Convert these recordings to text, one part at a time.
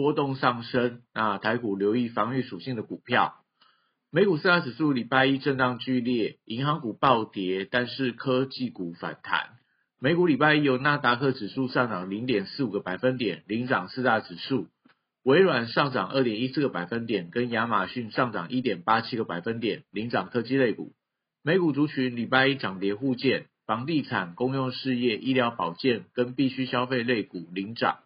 波动上升，那台股留意防御属性的股票。美股四大指数礼拜一震荡剧烈，银行股暴跌，但是科技股反弹。美股礼拜一由纳达克指数上涨零点四五个百分点，领涨四大指数。微软上涨二点一四个百分点，跟亚马逊上涨一点八七个百分点，领涨科技类股。美股族群礼拜一涨跌互见，房地产、公用事业、医疗保健跟必需消费类股领涨。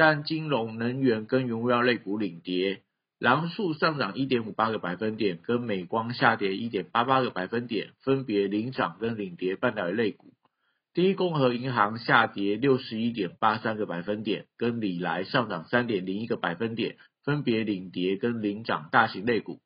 但金融、能源跟原物料类股领跌，狼树上涨一点五八个百分点，跟美光下跌一点八八个百分点，分别领涨跟领跌半导体类股。第一共和银行下跌六十一点八三个百分点，跟里来上涨三点零一个百分点，分别领跌跟领涨大型类股。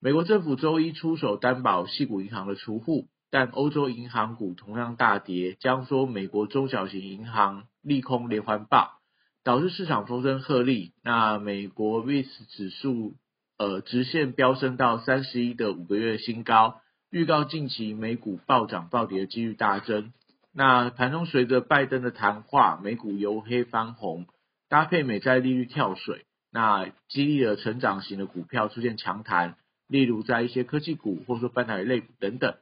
美国政府周一出手担保系股银行的储户，但欧洲银行股同样大跌，将说美国中小型银行利空连环爆。导致市场风声鹤唳，那美国 VIX 指数呃直线飙升到三十一的五个月新高，预告近期美股暴涨暴跌的几率大增。那盘中随着拜登的谈话，美股由黑翻红，搭配美债利率跳水，那激励了成长型的股票出现强弹，例如在一些科技股或者说半导体类股等等。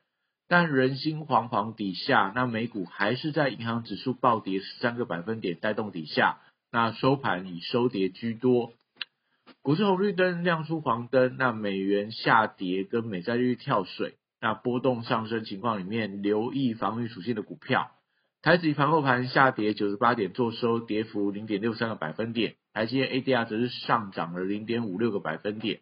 但人心惶惶底下，那美股还是在银行指数暴跌十三个百分点带动底下。那收盘以收跌居多，股市红绿灯亮出黄灯，那美元下跌跟美债利率跳水，那波动上升情况里面，留意防御属性的股票。台指盘后盘下跌九十八点，做收跌幅零点六三个百分点，台积电 ADR 则是上涨了零点五六个百分点。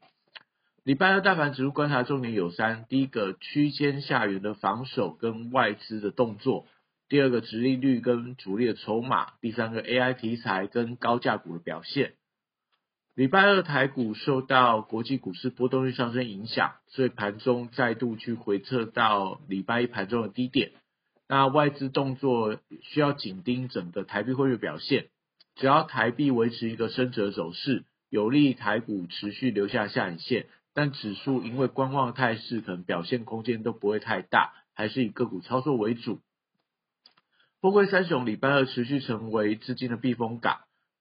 礼拜二大盘指数观察重点有三，第一个区间下缘的防守跟外资的动作。第二个，直利率跟主力的筹码；第三个，AI 题材跟高价股的表现。礼拜二台股受到国际股市波动率上升影响，所以盘中再度去回测到礼拜一盘中的低点。那外资动作需要紧盯整个台币汇率表现，只要台币维持一个升值的走势，有利台股持续留下下影线。但指数因为观望态势，可能表现空间都不会太大，还是以个股操作为主。货柜三雄礼拜二持续成为资金的避风港。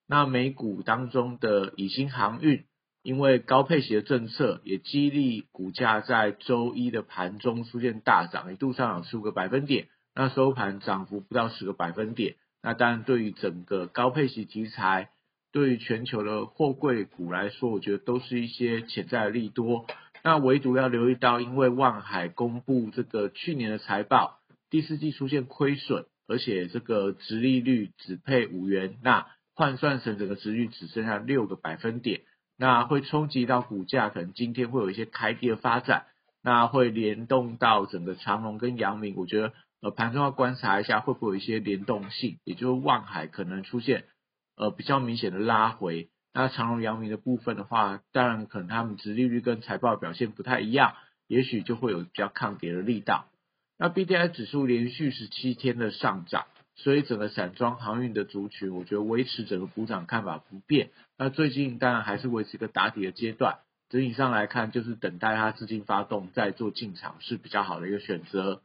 那美股当中的以新航运，因为高配息的政策，也激励股价在周一的盘中出现大涨，一度上涨十五个百分点。那收盘涨幅不到十个百分点。那当然，对于整个高配息题材，对于全球的货柜股来说，我觉得都是一些潜在的利多。那唯独要留意到，因为万海公布这个去年的财报，第四季出现亏损。而且这个值利率只配五元，那换算成整个值率只剩下六个百分点，那会冲击到股价，可能今天会有一些开跌的发展，那会联动到整个长隆跟阳明，我觉得呃盘中要观察一下会不会有一些联动性，也就是望海可能出现呃比较明显的拉回，那长隆阳明的部分的话，当然可能他们值利率跟财报表现不太一样，也许就会有比较抗跌的力道。那 B D I 指数连续十七天的上涨，所以整个散装航运的族群，我觉得维持整个补涨看法不变。那最近当然还是维持一个打底的阶段，整体上来看，就是等待它资金发动再做进场是比较好的一个选择。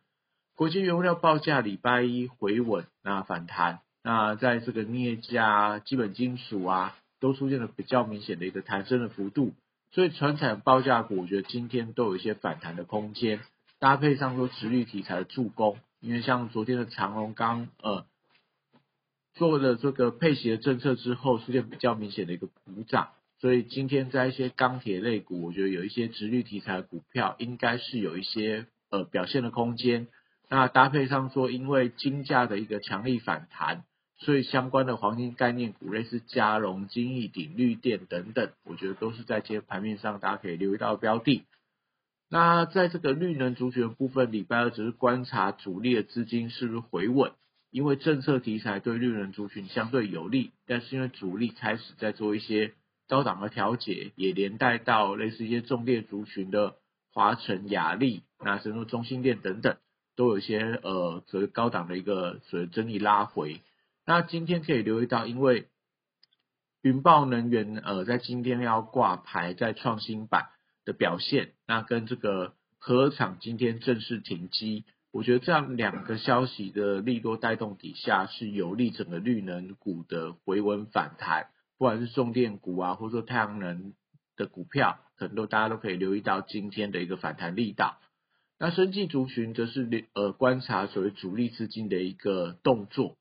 国际原物料报价礼拜一回稳，那反弹，那在这个镍价、基本金属啊，都出现了比较明显的一个弹升的幅度，所以船产报价股，我觉得今天都有一些反弹的空间。搭配上说直率题材的助攻，因为像昨天的长隆刚呃做了这个配息的政策之后，出现比较明显的一个补涨，所以今天在一些钢铁类股，我觉得有一些直率题材的股票应该是有一些呃表现的空间。那搭配上说，因为金价的一个强力反弹，所以相关的黄金概念股，类似嘉荣、金益鼎、绿电等等，我觉得都是在今天盘面上大家可以留意到的标的。那在这个绿能族群的部分，礼拜二只是观察主力的资金是不是回稳，因为政策题材对绿能族群相对有利，但是因为主力开始在做一些高档的调节，也连带到类似一些重电族群的华晨、雅力，那甚至中心电等等，都有一些呃所谓高档的一个所谓整理拉回。那今天可以留意到，因为云豹能源呃在今天要挂牌在创新版的表现，那跟这个核厂今天正式停机。我觉得这样两个消息的利多带动底下，是有利整个绿能股的回稳反弹，不管是重电股啊，或者说太阳能的股票，可能都大家都可以留意到今天的一个反弹力道。那生技族群则是呃观察所谓主力资金的一个动作，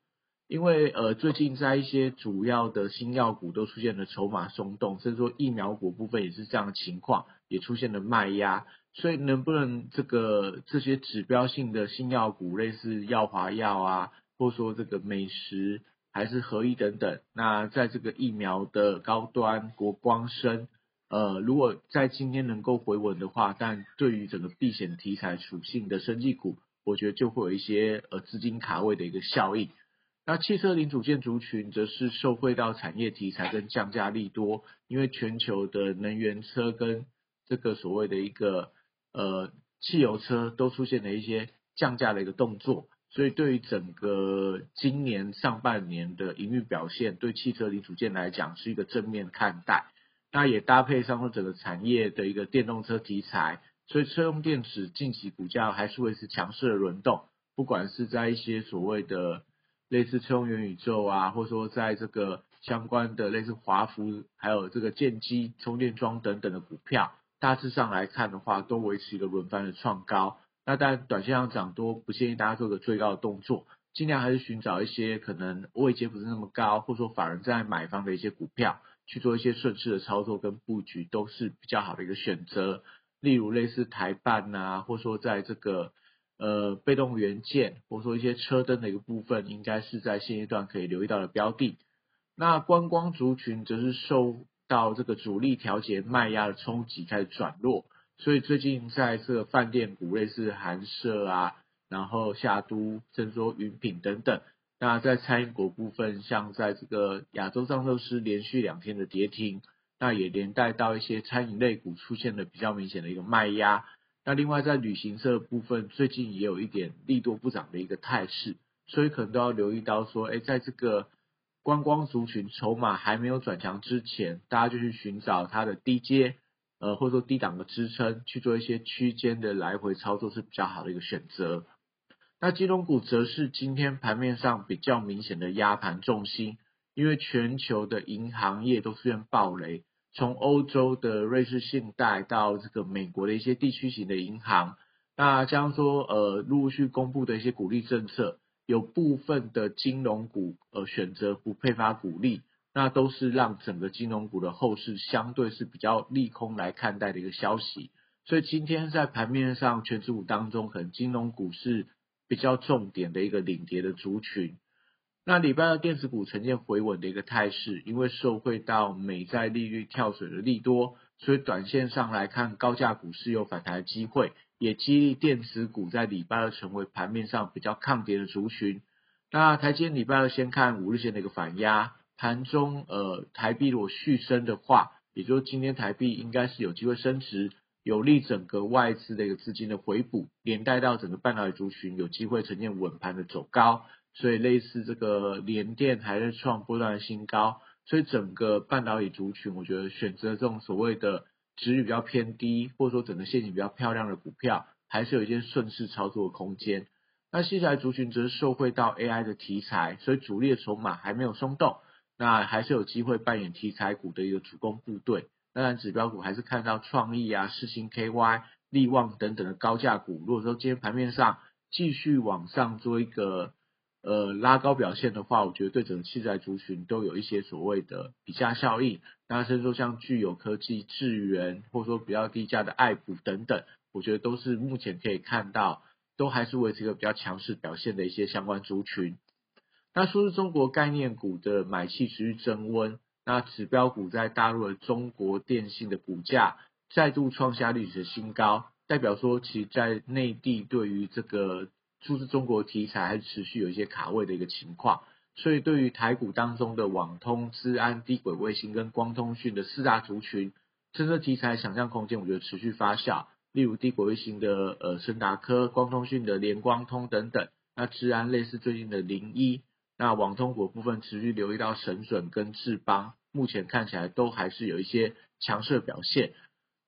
因为呃最近在一些主要的新药股都出现了筹码松动，甚至说疫苗股部分也是这样的情况，也出现了卖压。所以能不能这个这些指标性的新药股，类似药华药啊，或者说这个美食还是合一等等，那在这个疫苗的高端国光生，呃，如果在今天能够回稳的话，但对于整个避险题材属性的生技股，我觉得就会有一些呃资金卡位的一个效应。那汽车零组件族群则是受惠到产业题材跟降价利多，因为全球的能源车跟这个所谓的一个呃，汽油车都出现了一些降价的一个动作，所以对于整个今年上半年的营运表现，对汽车零组件来讲是一个正面看待。那也搭配上了整个产业的一个电动车题材，所以车用电池近期股价还是会是强势的轮动。不管是在一些所谓的类似车用元宇宙啊，或者说在这个相关的类似华孚，还有这个建机充电桩等等的股票。大致上来看的话，都维持一个轮番的创高。那但短线上涨多，不建议大家做个追高的动作，尽量还是寻找一些可能位阶不是那么高，或者说法人在买方的一些股票，去做一些顺势的操作跟布局，都是比较好的一个选择。例如类似台办呐，或者说在这个呃被动元件，或者说一些车灯的一个部分，应该是在现阶段可以留意到的标的。那观光族群则是受。到这个主力调节卖压的冲击开始转弱，所以最近在这个饭店股类似韩舍啊，然后夏都、甚至说云品等等，那在餐饮股部分，像在这个亚洲藏寿司连续两天的跌停，那也连带到一些餐饮类股出现了比较明显的一个卖压。那另外在旅行社部分，最近也有一点利多不涨的一个态势，所以可能都要留意到说，哎，在这个。观光族群筹码还没有转强之前，大家就去寻找它的低阶，呃，或者说低档的支撑，去做一些区间的来回操作是比较好的一个选择。那金融股则是今天盘面上比较明显的压盘重心，因为全球的银行业都出现暴雷，从欧洲的瑞士信贷到这个美国的一些地区型的银行，那将说呃陆续公布的一些鼓励政策。有部分的金融股呃选择不配发股利，那都是让整个金融股的后市相对是比较利空来看待的一个消息。所以今天在盘面上，全指股当中，可能金融股是比较重点的一个领跌的族群。那礼拜二电子股呈现回稳的一个态势，因为受惠到美债利率跳水的利多，所以短线上来看，高价股是有反弹的机会。也激励电子股在礼拜二成为盘面上比较抗跌的族群。那台积礼拜二先看五日线的一个反压，盘中呃台币如果续升的话，也就是今天台币应该是有机会升值，有利整个外资的一个资金的回补，连带到整个半导体族群有机会呈现稳盘的走高。所以类似这个联电还在创波段的新高，所以整个半导体族群，我觉得选择这种所谓的。值率比较偏低，或者说整个线型比较漂亮的股票，还是有一些顺势操作的空间。那接下来族群则是受惠到 AI 的题材，所以主力的筹码还没有松动，那还是有机会扮演题材股的一个主攻部队。当然，指标股还是看到创意啊、世星 KY、力旺等等的高价股。如果说今天盘面上继续往上做一个。呃，拉高表现的话，我觉得对整个器材族群都有一些所谓的比价效应。那甚至说像具有科技、智源，或者说比较低价的爱普等等，我觉得都是目前可以看到，都还是维持一个比较强势表现的一些相关族群。那说是中国概念股的买气持续增温，那指标股在大陆的中国电信的股价再度创下历史新高，代表说其在内地对于这个。出自中国题材还是持续有一些卡位的一个情况，所以对于台股当中的网通、资安、低轨卫星跟光通讯的四大族群，这个题材想象空间我觉得持续发酵。例如低轨卫星的呃深达科、光通讯的联光通等等，那治安类似最近的零一，那网通股部分持续留意到神准跟智邦，目前看起来都还是有一些强势表现。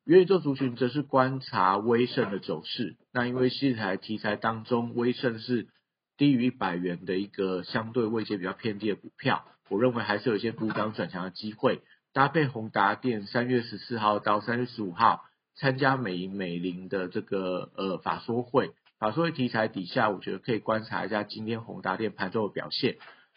元宇宙族群则是观察威盛的走势，那因为西台题材当中，威盛是低于一百元的一个相对位阶比较偏低的股票，我认为还是有一些补涨转强的机会，搭配宏达电三月十四号到三月十五号。参加美银美林的这个呃法说会，法说会题材底下，我觉得可以观察一下今天宏达电盘中的表现。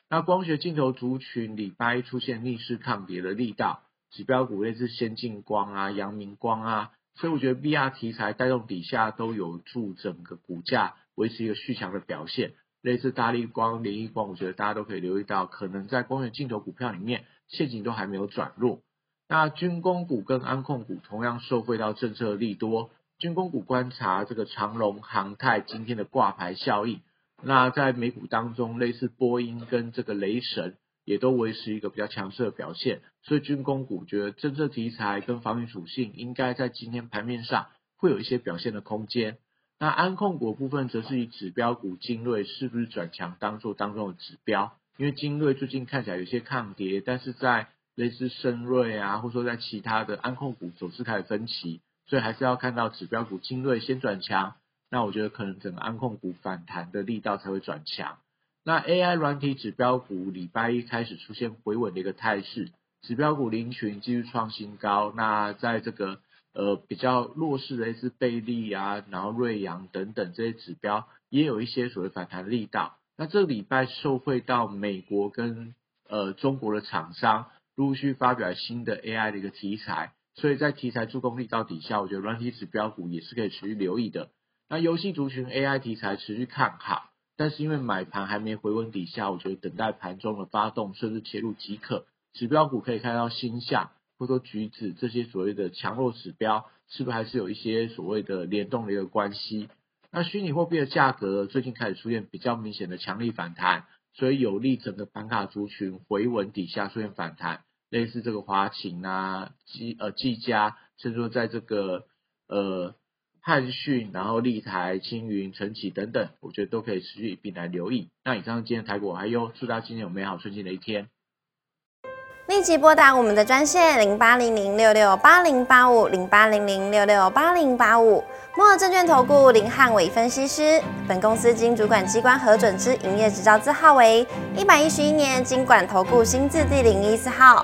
那光学镜头族群礼拜一出现逆势抗跌的力道，指标股类似先进光啊、阳明光啊，所以我觉得 VR 题材带动底下都有助整个股价维持一个续强的表现。类似大力光、联益光，我觉得大家都可以留意到，可能在光学镜头股票里面，现金都还没有转弱。那军工股跟安控股同样受惠到政策利多，军工股观察这个长隆航太今天的挂牌效应，那在美股当中，类似波音跟这个雷神也都维持一个比较强势的表现，所以军工股觉得政策题材跟防御属性应该在今天盘面上会有一些表现的空间。那安控股部分则是以指标股精锐是不是转强当做当中的指标，因为精锐最近看起来有些抗跌，但是在类似深瑞啊，或者说在其他的安控股走势开始分歧，所以还是要看到指标股精锐先转强，那我觉得可能整个安控股反弹的力道才会转强。那 AI 软体指标股礼拜一开始出现回稳的一个态势，指标股林群继续创新高。那在这个呃比较弱势的类似贝利啊，然后瑞阳等等这些指标，也有一些所谓反弹力道。那这礼拜受惠到美国跟呃中国的厂商。陆续发表新的 AI 的一个题材，所以在题材助攻力到底下，我觉得软体指标股也是可以持续留意的。那游戏族群 AI 题材持续看好，但是因为买盘还没回稳底下，我觉得等待盘中的发动，甚至切入即可。指标股可以看到星象或者说橘子这些所谓的强弱指标，是不是还是有一些所谓的联动的一个关系？那虚拟货币的价格最近开始出现比较明显的强力反弹。所以有利整个板卡族群回稳底下出现反弹，类似这个华勤啊、技呃技嘉，甚至说在这个呃汉讯，然后立台、青云、晨起等等，我觉得都可以持续一并来留意。那以上今天台股还有，祝大家今天有美好顺心的一天。立即拨打我们的专线零八零零六六八零八五零八零零六六八零八五。摩尔证券投顾林汉伟分析师，本公司经主管机关核准之营业执照字号为一百一十一年经管投顾新字第零一四号。